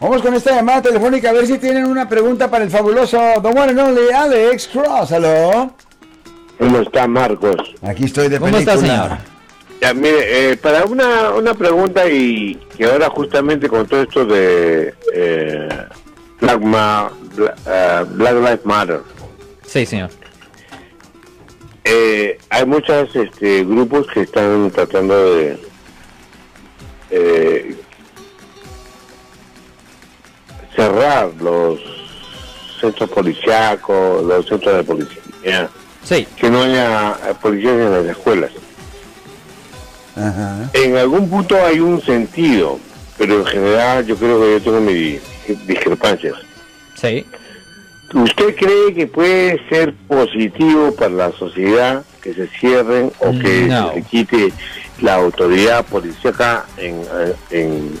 Vamos con esta llamada telefónica a ver si tienen una pregunta para el fabuloso Don One and Only Alex Cross. ¿Aló? ¿Cómo está Marcos? Aquí estoy de ¿Cómo película. está, señor? Ya, mire, eh, para una, una pregunta y que ahora justamente con todo esto de eh, Black, Ma- eh, Black Lives Matter, Sí, señor. eh, hay muchos este, grupos que están tratando de eh, cerrar los centros policíacos, los centros de policía, Sí. que no haya policías en las escuelas. Ajá. En algún punto hay un sentido, pero en general yo creo que yo tengo mis discrepancias. Sí. ¿Usted cree que puede ser positivo para la sociedad que se cierren o que No. se quite la autoridad policíaca en, en- en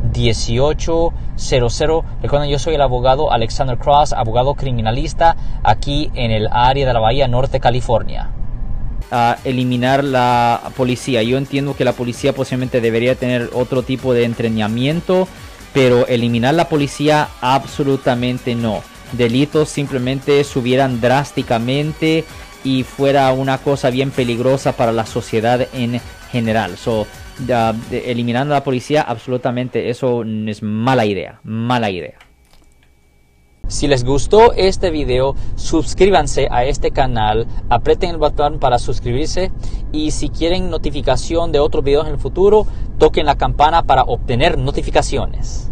1-800-530-1800. Recuerden, yo soy el abogado Alexander Cross, abogado criminalista aquí en el área de la Bahía Norte, California. Eliminar la policía. Yo entiendo que la policía posiblemente debería tener otro tipo de entrenamiento, pero eliminar la policía absolutamente no. Delitos simplemente subieran drásticamente y fuera una cosa bien peligrosa para la sociedad en general. So, eliminando la policía absolutamente eso es mala idea, mala idea. Si les gustó este video, suscríbanse a este canal, aprieten el botón para suscribirse y si quieren notificación de otros videos en el futuro, toquen la campana para obtener notificaciones.